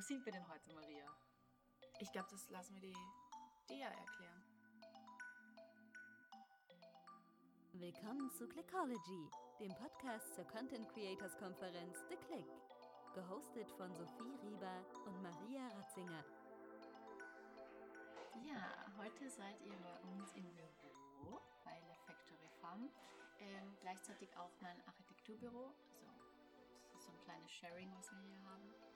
Wo sind wir denn heute, Maria? Ich glaube, das lassen wir die Dea erklären. Willkommen zu Clickology, dem Podcast zur Content Creators Konferenz The Click. Gehostet von Sophie Rieber und Maria Ratzinger. Ja, heute seid ihr bei uns im Büro bei der Factory Farm. Ähm, gleichzeitig auch mein Architekturbüro. Also, das ist so ein kleines Sharing, was wir hier haben.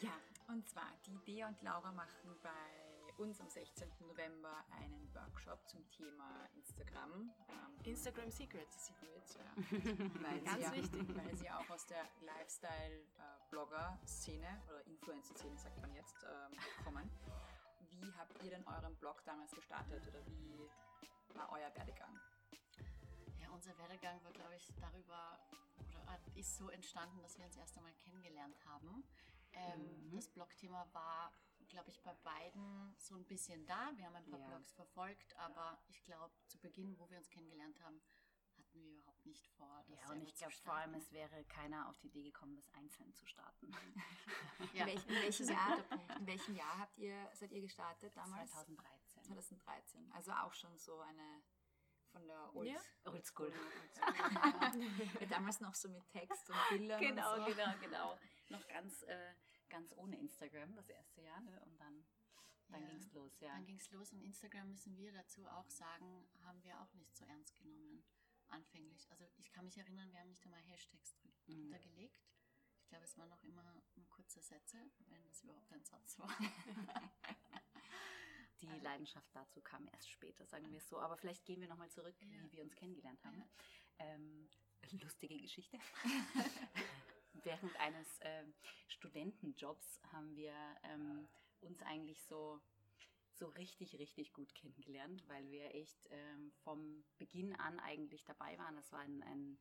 Ja, und zwar die Idee und Laura machen bei uns am 16. November einen Workshop zum Thema Instagram. Ähm, Instagram Secrets. Secrets, ja. weil Ganz ja, wichtig. Weil sie auch aus der Lifestyle-Blogger-Szene oder Influencer-Szene, sagt man jetzt, ähm, kommen. Wie habt ihr denn euren Blog damals gestartet oder wie war euer Werdegang? Ja, unser Werdegang war, glaube ich, darüber oder ist so entstanden, dass wir uns erst einmal kennengelernt haben. Ähm, mhm. Das Blogthema war, glaube ich, bei beiden so ein bisschen da. Wir haben ein paar ja. Blogs verfolgt, aber ich glaube, zu Beginn, wo wir uns kennengelernt haben, hatten wir überhaupt nicht vor. Das ja, und ich glaube vor allem, es wäre keiner auf die Idee gekommen, das einzeln zu starten. ja. in, welchem, in, welchem Jahr, in welchem Jahr habt ihr, seid ihr gestartet damals? 2013. 2013. Also auch schon so eine von der Old, ja. Old School. ja, damals noch so mit Text und Bildern. Genau, und so. genau, genau. Noch ganz, äh, ganz ohne Instagram das erste Jahr. Ne? Und dann, dann ja. ging es los, ja. Dann ging es los und Instagram müssen wir dazu auch sagen, haben wir auch nicht so ernst genommen anfänglich. Also ich kann mich erinnern, wir haben nicht einmal Hashtags drunter mhm. gelegt. Ich glaube, es waren noch immer nur kurze Sätze, wenn das überhaupt ein Satz war. Die also, Leidenschaft dazu kam erst später, sagen wir es so. Aber vielleicht gehen wir nochmal zurück, ja. wie wir uns kennengelernt haben. Ja. Ähm, lustige Geschichte. Während eines äh, Studentenjobs haben wir ähm, uns eigentlich so so richtig, richtig gut kennengelernt, weil wir echt ähm, vom Beginn an eigentlich dabei waren. Das war ein, ein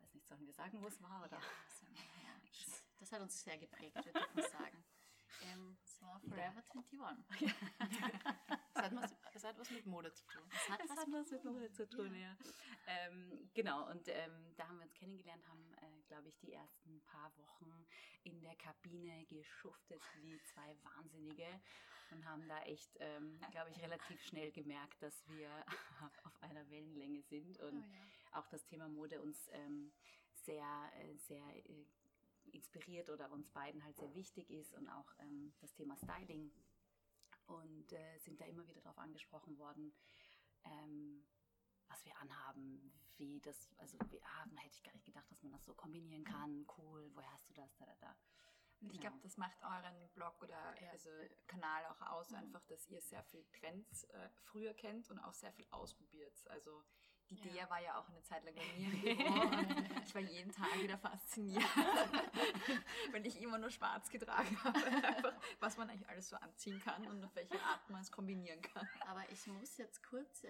weiß nicht, sollen wir sagen, wo es war? Oder? Ja, das, das, hat uns sehr geprägt, würde ich sagen. Ähm, war Forever 21. das, hat was, das hat was mit Mode zu tun. Das hat, das was, hat was mit Mode zu tun, ja. ja. Ähm, genau, und ähm, da haben wir uns kennengelernt, haben, äh, glaube ich, die ersten paar Wochen in der Kabine geschuftet wie zwei Wahnsinnige und haben da echt, ähm, glaube ich, relativ schnell gemerkt, dass wir auf einer Wellenlänge sind und oh, ja. auch das Thema Mode uns ähm, sehr, äh, sehr äh, inspiriert oder uns beiden halt sehr wichtig ist und auch ähm, das Thema Styling. Und äh, sind da immer wieder darauf angesprochen worden, ähm, was wir anhaben, wie das, also wie, ah, hätte ich gar nicht gedacht, dass man das so kombinieren kann. Cool, woher hast du das? Da, da, da. Und ich glaube, das macht euren Blog oder ja. also Kanal auch aus, mhm. einfach, dass ihr sehr viel Trends äh, früher kennt und auch sehr viel ausprobiert. Also die Idee ja. war ja auch eine Zeit lang bei mir im Büro und ich war jeden Tag wieder fasziniert, wenn ich immer nur schwarz getragen habe, einfach, was man eigentlich alles so anziehen kann und auf welche Art man es kombinieren kann. Aber ich muss jetzt kurz äh,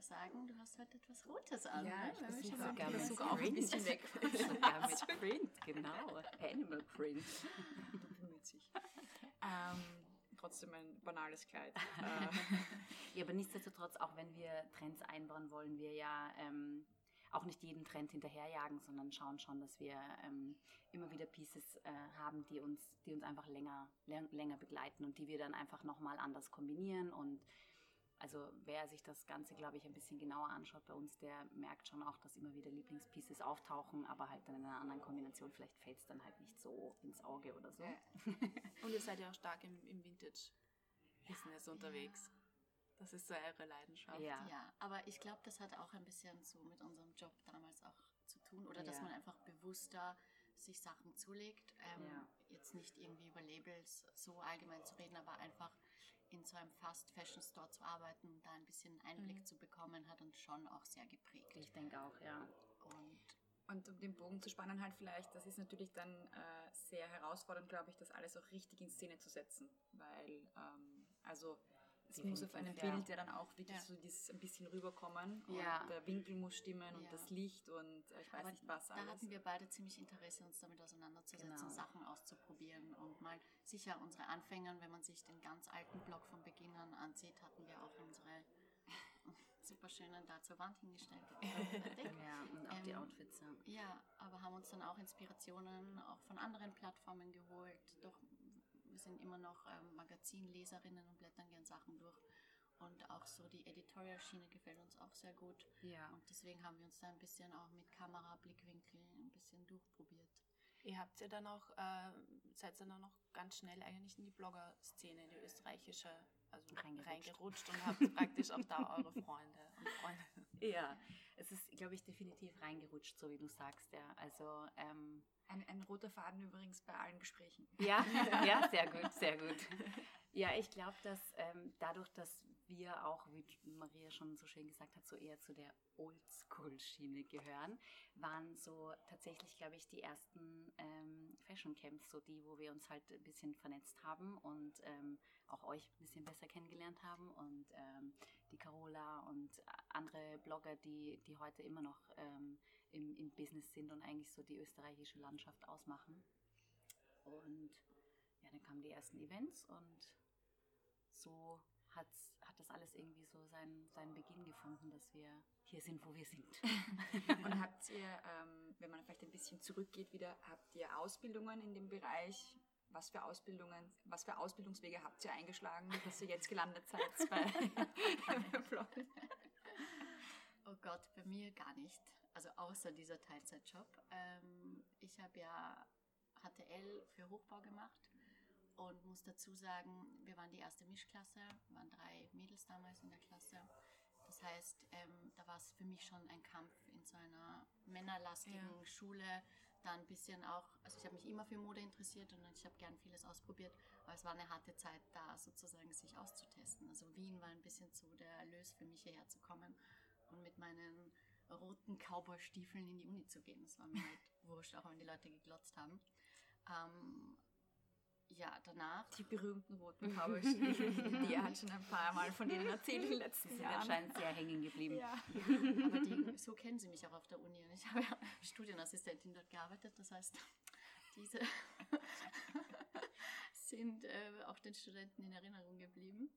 sagen, du hast heute etwas Rotes an. Ja, ne? ich versuche sogar, sogar auch ein bisschen weg. sogar mit Print, genau. Animal Print. Du bemüht sich. Ähm, trotzdem ein banales Kleid. ja, aber nichtsdestotrotz, auch wenn wir Trends einbauen, wollen wir ja ähm, auch nicht jeden Trend hinterherjagen, sondern schauen schon, dass wir ähm, immer wieder Pieces äh, haben, die uns, die uns einfach länger, länger begleiten und die wir dann einfach nochmal anders kombinieren und also wer sich das Ganze, glaube ich, ein bisschen genauer anschaut bei uns, der merkt schon auch, dass immer wieder Lieblingspieces auftauchen, aber halt dann in einer anderen Kombination, vielleicht fällt es dann halt nicht so ins Auge oder so. Und ihr seid ja auch stark im, im Vintage-Business ja, unterwegs. Ja. Das ist so eure Leidenschaft. Ja, ja aber ich glaube, das hat auch ein bisschen so mit unserem Job damals auch zu tun oder dass man einfach bewusster sich Sachen zulegt. Ähm, ja. Jetzt nicht irgendwie über Labels so allgemein zu reden, aber einfach in so einem Fast Fashion Store zu arbeiten da ein bisschen Einblick mhm. zu bekommen, hat uns schon auch sehr geprägt. Ich denke auch, ja. Und und um den Bogen zu spannen halt vielleicht, das ist natürlich dann äh, sehr herausfordernd, glaube ich, das alles auch richtig in Szene zu setzen. Weil, ähm, also es muss auf einem Bild ja dann auch wirklich ja. so dieses ein bisschen rüberkommen und ja. der Winkel muss stimmen und das Licht und äh, ich weiß Aber nicht was alles. Da hatten wir beide ziemlich Interesse, uns damit auseinanderzusetzen, genau. Sachen auszuprobieren und mal sicher unsere Anfänger, wenn man sich den ganz alten Blog von Beginn an ansieht, hatten wir auch unsere super schönen da zur Wand hingestellt. ja, und auch die Ähm, Outfits. Ja. Ja, aber haben uns dann auch Inspirationen auch von anderen Plattformen geholt. Doch sind immer noch ähm, Magazinleserinnen und blättern gern Sachen durch. Und auch so die Editorial-Schiene gefällt uns auch sehr gut. ja. Und deswegen haben wir uns da ein bisschen auch mit Kamera, Blickwinkel ein bisschen durchprobiert. Ihr habt ja dann auch, äh, seid dann auch noch ganz schnell eigentlich in die Blogger-Szene, in die österreichische, also Reingerutscht. reingerutscht, und habt praktisch auch da eure Freunde und Freundinnen. Ja, es ist, glaube ich, definitiv reingerutscht, so wie du sagst, ja. Also, ähm, Ein, ein roter Faden übrigens bei allen Gesprächen. ja, ja, sehr gut, sehr gut. Ja, ich glaube, dass ähm, dadurch, dass wir auch, wie Maria schon so schön gesagt hat, so eher zu der Oldschool-Schiene gehören, waren so tatsächlich, glaube ich, die ersten ähm, Fashion Camps, so die, wo wir uns halt ein bisschen vernetzt haben und ähm, auch euch ein bisschen besser kennengelernt haben und ähm, die Carola und andere Blogger, die, die heute immer noch ähm, im, im Business sind und eigentlich so die österreichische Landschaft ausmachen. Und ja, dann kamen die ersten Events und so hat's, hat das alles irgendwie so seinen, seinen Beginn gefunden, dass wir hier sind, wo wir sind. Und habt ihr, ähm, wenn man vielleicht ein bisschen zurückgeht wieder, habt ihr Ausbildungen in dem Bereich? Was für Ausbildungen, was für Ausbildungswege habt ihr eingeschlagen, dass ihr jetzt gelandet seid bei? Oh Gott, bei mir gar nicht. Also außer dieser Teilzeitjob. Ähm, ich habe ja HTL für Hochbau gemacht und muss dazu sagen, wir waren die erste Mischklasse, waren drei Mädels damals in der Klasse. Das heißt, ähm, da war es für mich schon ein Kampf in so einer männerlastigen Ja. Schule, da ein bisschen auch, also ich habe mich immer für Mode interessiert und ich habe gern vieles ausprobiert, aber es war eine harte Zeit da sozusagen sich auszutesten. Also Wien war ein bisschen so der Erlös für mich hierher zu kommen und mit meinen roten Cowboy-Stiefeln in die Uni zu gehen. Das war mir halt wurscht, auch wenn die Leute geglotzt haben. Ähm, ja, danach Die berühmten roten Cowboy-Stiefel, die hat schon ein paar Mal von denen erzählt in den letzten sind Jahren. anscheinend sehr hängen geblieben. Ja. Aber die, so kennen sie mich auch auf der Uni. Und ich habe ja als Studienassistentin dort gearbeitet. Das heißt, diese sind äh, auch den Studenten in Erinnerung geblieben.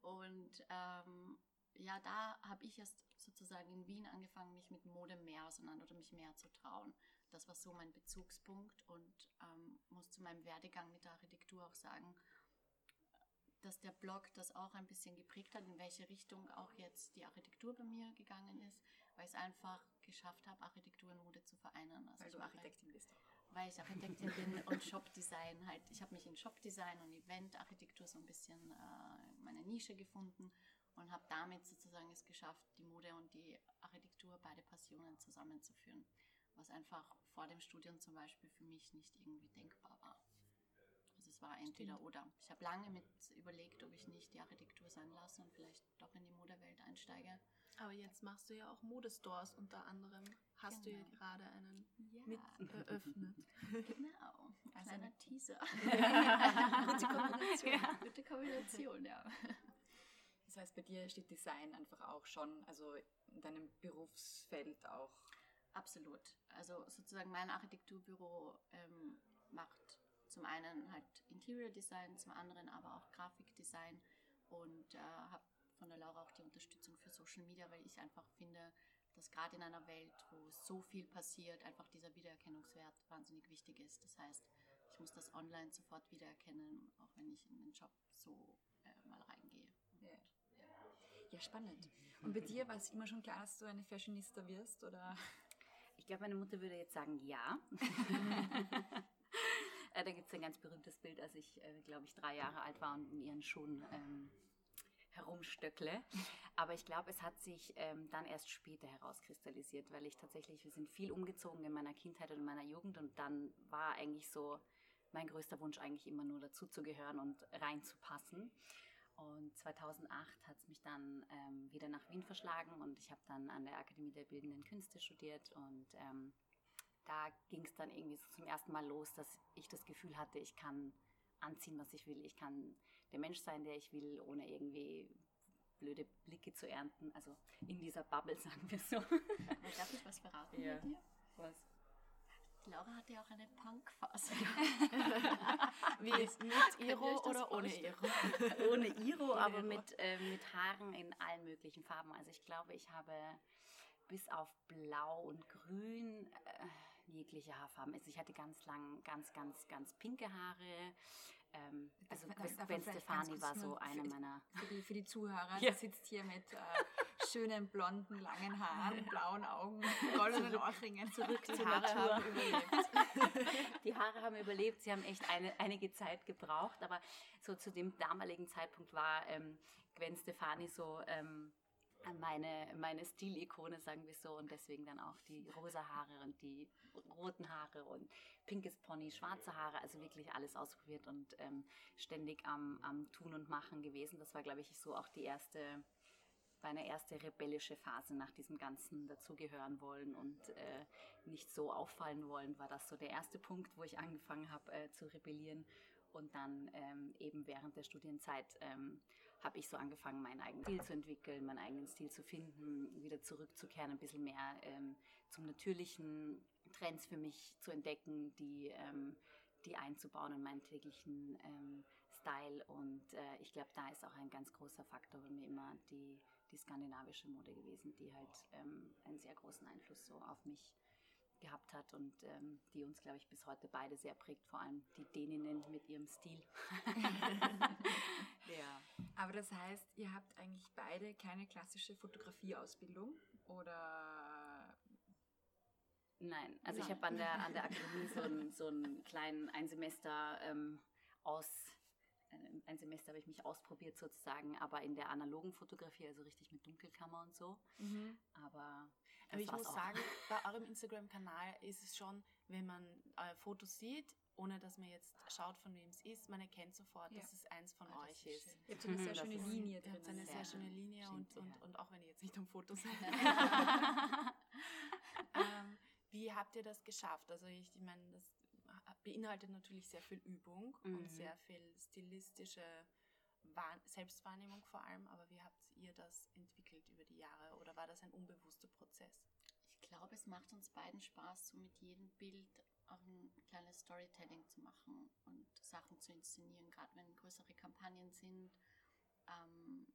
Und ähm, ja, da habe ich erst sozusagen in Wien angefangen, mich mit Mode mehr auseinander oder mich mehr zu trauen. Das war so mein Bezugspunkt und ähm, muss zu meinem Werdegang mit der Architektur auch sagen, dass der Blog das auch ein bisschen geprägt hat, in welche Richtung auch jetzt die Architektur bei mir gegangen ist, weil ich es einfach geschafft habe, Architektur und Mode zu vereinen. Also Weil du Architektin bist. weil ich Architektin bin und Shopdesign halt. Ich habe mich in Shopdesign und Eventarchitektur so ein bisschen äh, meine Nische gefunden und habe damit sozusagen es geschafft, die Mode und die Architektur, beide Passionen zusammenzuführen. Was einfach vor dem Studium zum Beispiel für mich nicht irgendwie denkbar war. Also es war entweder oder. Ich habe lange mit überlegt, ob ich nicht die Architektur sein lasse und vielleicht doch in die Modewelt einsteige. Aber jetzt machst du ja auch Modestores unter anderem. Hast du ja Genau. gerade einen Ja, mit eröffnet. genau. Also Kleiner eine- Teaser. Gute Kombination. Gute Kombination, ja. Das heißt, bei dir steht Design einfach auch schon, also in deinem Berufsfeld auch. Absolut. Also sozusagen mein Architekturbüro ähm, macht zum einen halt Interior Design, zum anderen aber auch Grafikdesign und äh, habe von der Laura auch die Unterstützung für Social Media, weil ich einfach finde, dass gerade in einer Welt, wo so viel passiert, einfach dieser Wiedererkennungswert wahnsinnig wichtig ist. Das heißt, ich muss das online sofort wiedererkennen, auch wenn ich in den Job so äh, mal reingehe. Ja. ja, spannend. Und bei dir war es immer schon klar, dass du eine Fashionista wirst, oder? Ich glaube, meine Mutter würde jetzt sagen, ja. Äh, da gibt es ein ganz berühmtes Bild, als ich, äh, glaube ich, drei Jahre alt war und in ihren Schuhen ähm, herumstöckle. Aber ich glaube, es hat sich ähm, dann erst später herauskristallisiert, weil ich tatsächlich, wir sind viel umgezogen in meiner Kindheit und in meiner Jugend und dann war eigentlich so mein größter Wunsch eigentlich immer nur dazuzugehören und reinzupassen. Und 2008 hat es mich dann ähm, wieder nach Wien verschlagen und ich habe dann an der Akademie der Bildenden Künste studiert und ähm, da ging es dann irgendwie so zum ersten Mal los, dass ich das Gefühl hatte, ich kann anziehen, was ich will. Ich kann der Mensch sein, der ich will, ohne irgendwie blöde Blicke zu ernten. Also in dieser Bubble, sagen wir so. Darf ich was verraten Ja. bei dir? Was? Laura hatte ja auch eine Punkphase. Wie mit Iro oder ohne Iro? ohne Iro, aber mit, äh, mit Haaren in allen möglichen Farben. Also ich glaube, ich habe bis auf Blau und Grün äh, jegliche Haarfarben. Also ich hatte ganz lang, ganz, ganz, ganz pinke Haare. Ähm, also Gwen Stefani war so eine für- meiner... Für die, für die Zuhörer, Ja. die sitzt hier mit äh, schönen blonden, langen Haaren, blauen Augen, goldenen Ohrringen. Zurück Die zur Haare Natur. haben überlebt. Die Haare haben überlebt, sie haben echt eine, einige Zeit gebraucht, aber so zu dem damaligen Zeitpunkt war ähm, Gwen Stefani so ähm, meine, meine Stilikone, sagen wir so, und deswegen dann auch die rosa Haare und die roten Haare und pinkes Pony, schwarze Haare, also wirklich alles ausprobiert und ähm, ständig am, am Tun und Machen gewesen. Das war, glaube ich, so auch die erste meine erste rebellische Phase nach diesem ganzen dazugehören wollen und äh, nicht so auffallen wollen, war das so der erste Punkt, wo ich angefangen habe äh, zu rebellieren. Und dann ähm, eben während der Studienzeit ähm, habe ich so angefangen, meinen eigenen Stil zu entwickeln, meinen eigenen Stil zu finden, wieder zurückzukehren, ein bisschen mehr ähm, zum natürlichen Trends für mich zu entdecken, die, ähm, die einzubauen in meinen täglichen ähm, Style. Und äh, ich glaube, da ist auch ein ganz großer Faktor bei mir immer die, die skandinavische Mode gewesen, die halt ähm, einen sehr großen Einfluss so auf mich gehabt hat und ähm, die uns, glaube ich, bis heute beide sehr prägt, vor allem die Däninnen mit ihrem Stil. ja. Aber das heißt, ihr habt eigentlich beide keine klassische Fotografieausbildung oder Nein, also ich Nein. habe an der, an der Akademie so einen, so einen kleinen ein Semester ähm, aus, äh, ein Semester habe ich mich ausprobiert sozusagen, aber in der analogen Fotografie, also richtig mit Dunkelkammer und so. Aber, das Aber ich muss auch. sagen, bei eurem Instagram-Kanal ist es schon, wenn man äh, Fotos sieht, ohne dass man jetzt schaut, von wem es ist, man erkennt sofort, Ja. dass es eins von Ah, euch ist ihr habt so eine sehr Das schöne Linie Ihr habt drin? eine sehr Ja, schöne Linie und, und, sehr. und auch wenn ihr jetzt nicht am Foto seid. ähm, wie habt ihr das geschafft? Also ich, ich meine, das beinhaltet natürlich sehr viel Übung Mhm. und sehr viel stilistische Wahr Selbstwahrnehmung vor allem, aber wie habt ihr das entwickelt über die Jahre oder war das ein unbewusster Prozess? Ich glaube, es macht uns beiden Spaß, so mit jedem Bild auch ein kleines Storytelling zu machen und Sachen zu inszenieren, gerade wenn größere Kampagnen sind, ähm,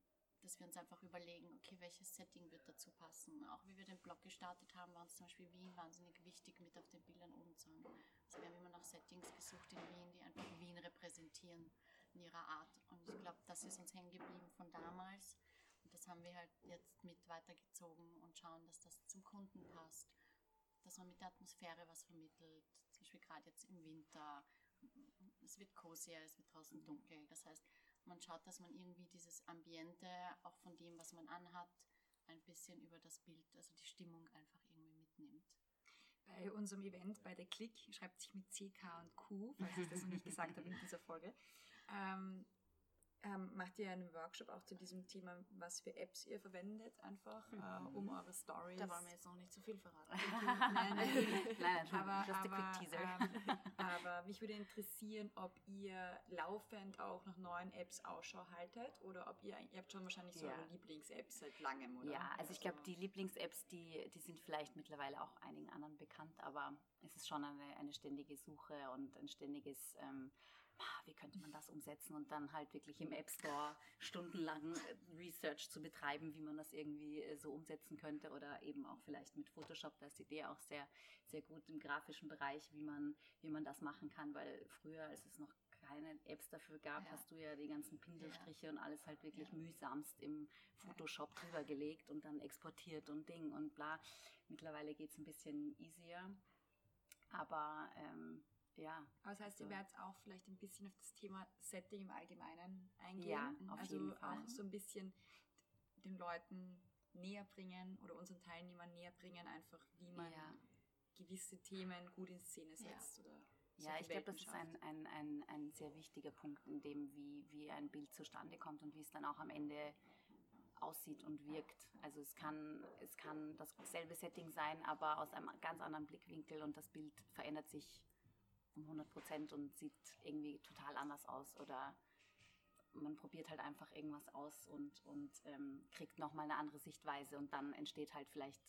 dass wir uns einfach überlegen, okay, welches Setting wird dazu passen. Auch wie wir den Blog gestartet haben, war uns zum Beispiel Wien wahnsinnig wichtig, mit auf den Bildern oben zu haben. Also wir haben immer nach Settings gesucht in Wien, die einfach Wien repräsentieren in ihrer Art. Und ich glaube, das ist uns hängen geblieben von damals. Und das haben wir halt jetzt mit weitergezogen und schauen, dass das zum Kunden passt, dass man mit der Atmosphäre was vermittelt. Zum Beispiel gerade jetzt im Winter. Es wird cozier, es wird draußen dunkel. Das heißt, man schaut, dass man irgendwie dieses Ambiente, auch von dem, was man anhat, ein bisschen über das Bild, also die Stimmung einfach irgendwie mitnimmt. Bei unserem Event bei der Click, schreibt sich mit CK und Q, falls ich das noch nicht gesagt habe in dieser Folge, ähm, ähm, macht ihr einen Workshop auch zu diesem Thema, was für Apps ihr verwendet, einfach, äh, um eure Stories. Da wollen wir jetzt noch nicht zu viel verraten. Nein, nein, Nein, nein, aber, just a quick aber, teaser. ähm, aber mich würde interessieren, ob ihr laufend auch nach neuen Apps Ausschau haltet oder ob ihr, ihr habt schon wahrscheinlich so Ja. eure Lieblings-Apps seit langem, oder? Ja, also ich glaube, die Lieblings-Apps, die, die sind vielleicht mittlerweile auch einigen anderen bekannt, aber es ist schon eine, eine ständige Suche und ein ständiges, ähm, wie könnte man das umsetzen und dann halt wirklich im App Store stundenlang äh, Research zu betreiben, wie man das irgendwie äh, so umsetzen könnte oder eben auch vielleicht mit Photoshop, da ist die Idee auch sehr, sehr gut im grafischen Bereich, wie man, wie man das machen kann, weil früher, als es noch keine Apps dafür gab, Ja. hast du ja die ganzen Pinselstriche und alles halt wirklich mühsamst im Photoshop drüber gelegt und dann exportiert und Ding und bla. Mittlerweile geht es ein bisschen easier. Aber ähm, ja. Aber das heißt, ihr Also- werdet auch vielleicht ein bisschen auf das Thema Setting im Allgemeinen eingehen. Ja, auf also jeden Fall. auch so ein bisschen den Leuten näher bringen oder unseren Teilnehmern näher bringen, einfach wie man Ja. gewisse Themen gut in Szene setzt. Oder Ja, ich glaube, das ist ein, ein, ein, ein sehr wichtiger Punkt, in dem, wie, wie ein Bild zustande kommt und wie es dann auch am Ende aussieht und wirkt. Also es kann, es kann dasselbe Setting sein, aber aus einem ganz anderen Blickwinkel und das Bild verändert sich um 100 Prozent und sieht irgendwie total anders aus oder man probiert halt einfach irgendwas aus und, und ähm, kriegt nochmal eine andere Sichtweise und dann entsteht halt vielleicht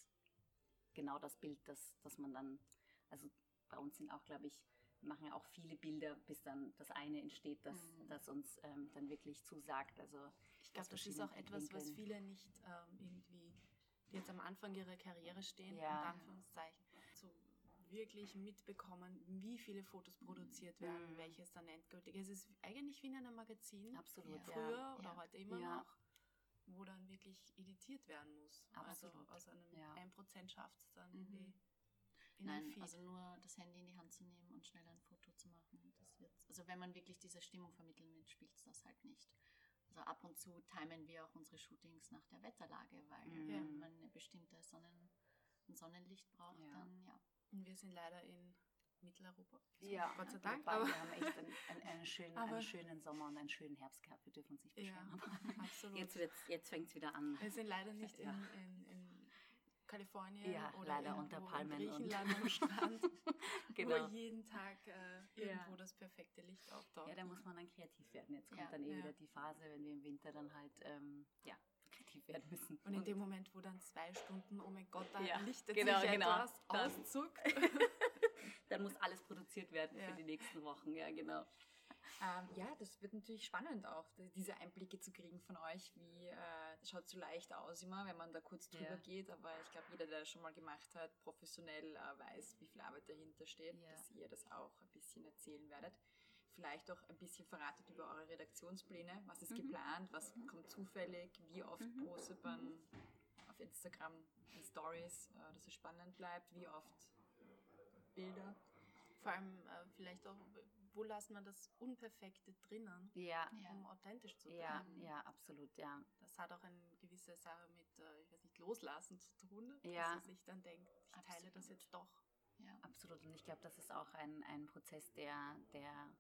genau das Bild, das, das man dann, also bei uns sind auch, glaube ich, machen ja auch viele Bilder, bis dann das eine entsteht, das, Mhm. das uns ähm, dann wirklich zusagt. Also Ich glaube, das ist auch etwas, was viele nicht ähm, irgendwie, die jetzt am Anfang ihrer Karriere stehen, Ja. in Anführungszeichen, wirklich mitbekommen, wie viele Fotos produziert werden, Mhm. welches dann endgültig ist. Es ist eigentlich wie in einem Magazin, Absolut, Ja. früher ja. oder Ja. heute immer noch, wo dann wirklich editiert werden muss. Absolut. Also aus einem Ja. 1% schafft es dann Mhm. in, die, in den Nein, also nur das Handy in die Hand zu nehmen und schnell ein Foto zu machen, das wird, also wenn man wirklich diese Stimmung vermitteln will, spielt es das halt nicht. Also ab und zu timen wir auch unsere Shootings nach der Wetterlage, weil Mhm. wenn man eine bestimmte Sonnen, ein Sonnenlicht braucht, Ja. dann ja. Und wir sind leider in Mitteleuropa. Ja, Gott sei wobei Dank. Aber, wir haben echt einen, einen, einen, schönen, einen schönen Sommer und einen schönen Herbst gehabt. Wir dürfen uns nicht ja, beschweren. Aber absolut. jetzt, wird's- jetzt fängt es wieder an. Wir sind leider nicht Ja. in, in, in Kalifornien Ja, oder leider unter Palmen in und- Griechenland am Strand, Genau. wo jeden Tag äh, irgendwo das perfekte Licht auftaucht. Ja, da muss man dann kreativ werden. Jetzt kommt Ja. dann eh Ja. wieder die Phase, wenn wir im Winter dann halt ähm, ja, kreativ werden müssen. und in dem Moment, wo dann zwei Stunden, oh mein Gott, da Ja, lichtet genau, sich genau. etwas, Dann- auszuckt. dann muss alles produziert werden Ja. für die nächsten Wochen. Ja, genau. Ähm, ja, das wird natürlich spannend auch, diese Einblicke zu kriegen von euch. Wie äh, das schaut so leicht aus immer, wenn man da kurz drüber Ja. geht, aber ich glaube, jeder, der das schon mal gemacht hat, professionell äh, weiß, wie viel Arbeit dahinter steht, Ja. dass ihr das auch ein bisschen erzählen werdet. Vielleicht auch ein bisschen verratet über eure Redaktionspläne. Was ist Mhm. geplant? Was kommt zufällig? Wie oft Mhm. postet man auf Instagram in Stories, äh, dass es spannend bleibt? Wie oft Bilder? Vor allem äh, vielleicht auch, wo lässt man das Unperfekte drinnen, Ja, Ja. um authentisch zu ja, bleiben. ja, absolut, ja. Das hat auch eine gewisse Sache mit, äh, ich weiß nicht, Loslassen zu tun, Ja. dass er sich dann denkt, ich teile das Absolut. jetzt doch. ja. Absolut. Und ich glaube, das ist auch ein, ein Prozess, der, der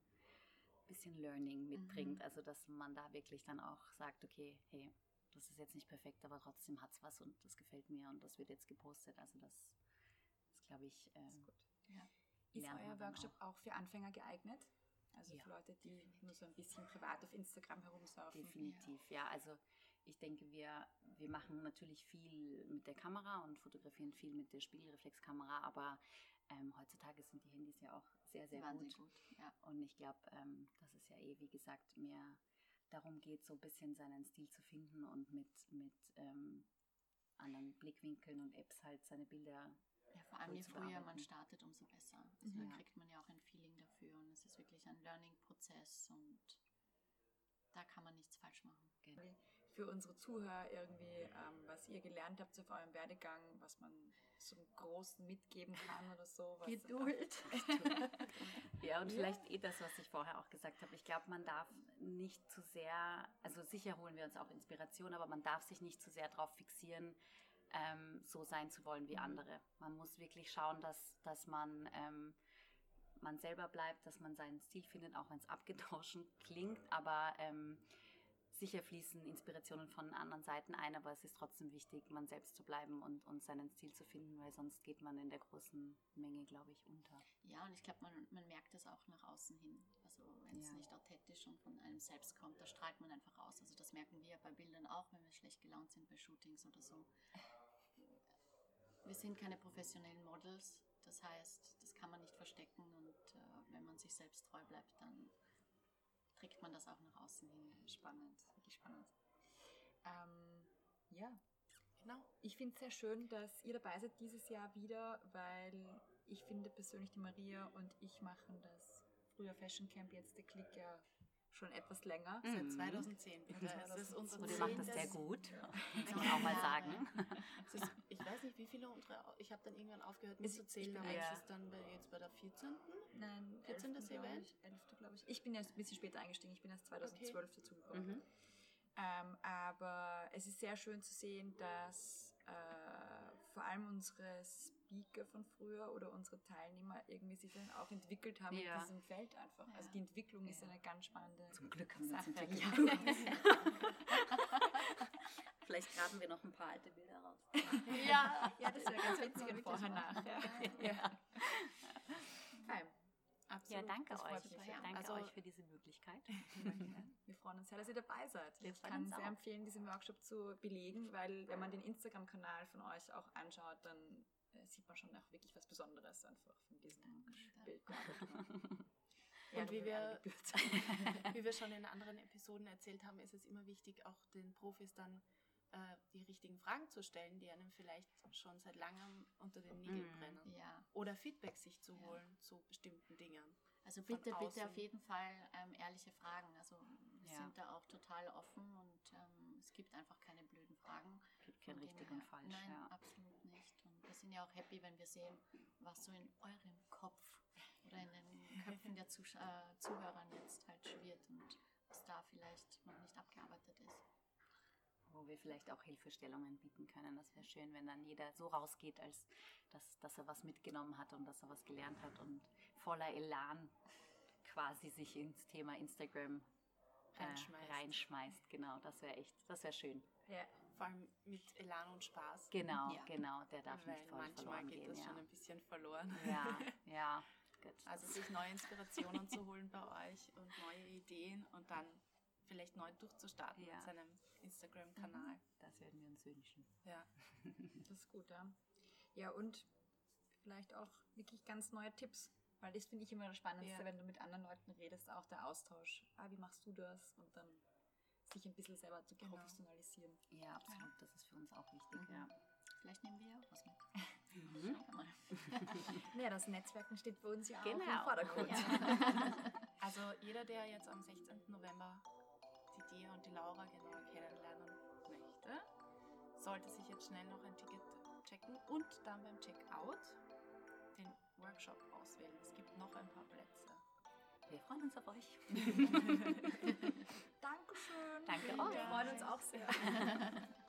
bisschen Learning mitbringt. Mhm. Also, dass man da wirklich dann auch sagt, okay, hey, das ist jetzt nicht perfekt, aber trotzdem hat es was und das gefällt mir und das wird jetzt gepostet. Also, das ist, glaube ich, ähm, gut. Ja. Ist euer Workshop auch. für Anfänger geeignet? Also Ja. für Leute, die nur so ein bisschen privat auf Instagram herumsurfen? Definitiv, ja. Also ich denke, wir, wir machen natürlich viel mit der Kamera und fotografieren viel mit der Spiegelreflexkamera, aber ähm, heutzutage sind die Handys ja auch sehr, sehr Wahnsinnig gut. gut. Ja. Und ich glaube, ähm, dass es ja eh, wie gesagt, mehr darum geht, so ein bisschen seinen Stil zu finden und mit, mit ähm, anderen Blickwinkeln und Apps halt seine Bilder. Ja, vor allem je früher man startet, umso besser. Also dann Ja. kriegt man ja auch ein Feeling dafür und es ist wirklich ein Learning-Prozess und da kann man nichts falsch machen. Genau. Für unsere Zuhörer irgendwie, ähm, was ihr gelernt habt auf eurem Werdegang, was man so im Großen mitgeben kann oder so. Was, Geduld. Ja, und Ja. vielleicht eh das, was ich vorher auch gesagt habe. Ich glaube, man darf nicht zu sehr, also sicher holen wir uns auch Inspiration, aber man darf sich nicht zu sehr darauf fixieren, ähm, so sein zu wollen wie andere. Man muss wirklich schauen, dass, dass man, ähm, man selber bleibt, dass man seinen Stil findet, auch wenn es abgedroschen klingt, aber ähm, sicher fließen Inspirationen von anderen Seiten ein, aber es ist trotzdem wichtig, man selbst zu bleiben und, und seinen Stil zu finden, weil sonst geht man in der großen Menge, glaube ich, unter. Ja, und ich glaube, man, man merkt es auch nach außen hin. Also wenn es Ja. nicht authentisch und von einem selbst kommt, da strahlt man einfach aus. Also das merken wir bei Bildern auch, wenn wir schlecht gelaunt sind bei Shootings oder so. Wir sind keine professionellen Models, das heißt, das kann man nicht verstecken und äh, wenn man sich selbst treu bleibt, dann trägt man das auch nach außen hin. Spannend, wirklich spannend. Ähm, ja, Genau. ich finde es sehr schön, dass ihr dabei seid dieses Jahr wieder, weil ich finde persönlich, die Maria und ich machen das früher Fashion Camp, jetzt der Klick ja schon etwas länger. Seit Mhm. 2010, bitte. Es ist unser Und ihr macht das sehr gut, Ja. muss man auch mal sagen. Es ist, ich weiß nicht, wie viele unsere, ich habe dann irgendwann aufgehört Es- mitzuzählen, ich aber bin- es Ja. ist dann bei, jetzt bei der 14. Nein, 14. 11. glaub Event? ich, 11. glaube ich. Ich bin erst ein bisschen später eingestiegen, ich bin erst 2012 dazugekommen. Mhm. Ähm, aber es ist sehr schön zu sehen, dass äh, vor allem unsere Speaker von früher oder unsere Teilnehmer irgendwie sich dann auch entwickelt haben Ja. in diesem Feld einfach. Also Ja. die Entwicklung ist Ja. eine ganz spannende Zum Glück haben wir uns Sache. entwickelt. Ja. Vielleicht graben wir noch ein paar alte Bilder raus. ja, ja, das wäre ganz witzig Wirklich und vorher nachher. Ja. Fein. Absolut. Ja, danke das euch. mich ja. Danke Also, euch für diese Möglichkeit. Wir freuen uns sehr, dass ihr dabei seid. Wir ich kann sehr auch. empfehlen, diesen Workshop zu belegen, weil wenn man den Instagram-Kanal von euch auch anschaut, dann äh, sieht man schon auch wirklich was Besonderes einfach von diesem. Bild. Und wie wir, wie wir schon in anderen Episoden erzählt haben, ist es immer wichtig, auch den Profis dann äh, die richtigen Fragen zu stellen, die einem vielleicht schon seit langem unter den Nägeln Mhm. brennen. Ja, Oder Feedback sich zu Ja. holen zu bestimmten Dingen. also bitte, bitte auf jeden Fall ähm, ehrliche Fragen. Also wir Ja. sind da auch total offen und ähm, es gibt einfach keine blöden Fragen. Gibt kein Von dem richtig her- und falsch. Nein, ja. absolut nicht. Und wir sind ja auch happy, wenn wir sehen, was so in eurem Kopf oder in den Köpfen der Zusch äh, Zuhörern jetzt halt schwirrt und was da vielleicht noch nicht abgearbeitet ist. Wo wir vielleicht auch Hilfestellungen bieten können. Das wäre schön, wenn dann jeder so rausgeht, als dass, dass er was mitgenommen hat und dass er was gelernt hat und voller Elan quasi sich ins Thema Instagram äh, Reinschmeißt. reinschmeißt. Genau, das wäre echt, das wäre schön. ja. Vor allem mit Elan und Spaß. Genau, Ja. genau, der darf weil nicht voll manchmal verloren geht gehen. das Ja. schon ein bisschen verloren. ja, ja. Gut. Also sich neue Inspirationen zu holen bei euch und neue Ideen und dann vielleicht neu durchzustarten Ja. mit seinem Instagram-Kanal. das würden wir uns wünschen. Ja. Das ist gut, ja. Ja, und vielleicht auch wirklich ganz neue Tipps. Weil das finde ich immer das Spannendste, Ja. wenn du mit anderen Leuten redest, auch der Austausch. Ah, wie machst du das? Und dann sich ein bisschen selber zu Genau. professionalisieren. Ja, absolut. Das ist für uns auch wichtig. Ja. Vielleicht nehmen wir ja auch was mit. Mhm. Schauen wir mal. Das Netzwerken steht bei uns ja auch Genau. im Vordergrund. Also jeder, der jetzt am 16. November die Dia und die Laura genauer kennenlernen möchte, sollte sich jetzt schnell noch ein Ticket checken und dann beim Checkout den Workshop auswählen. Es gibt noch ein paar Plätze. Wir freuen uns auf euch. Dankeschön. Danke Wir euch. freuen uns auch sehr.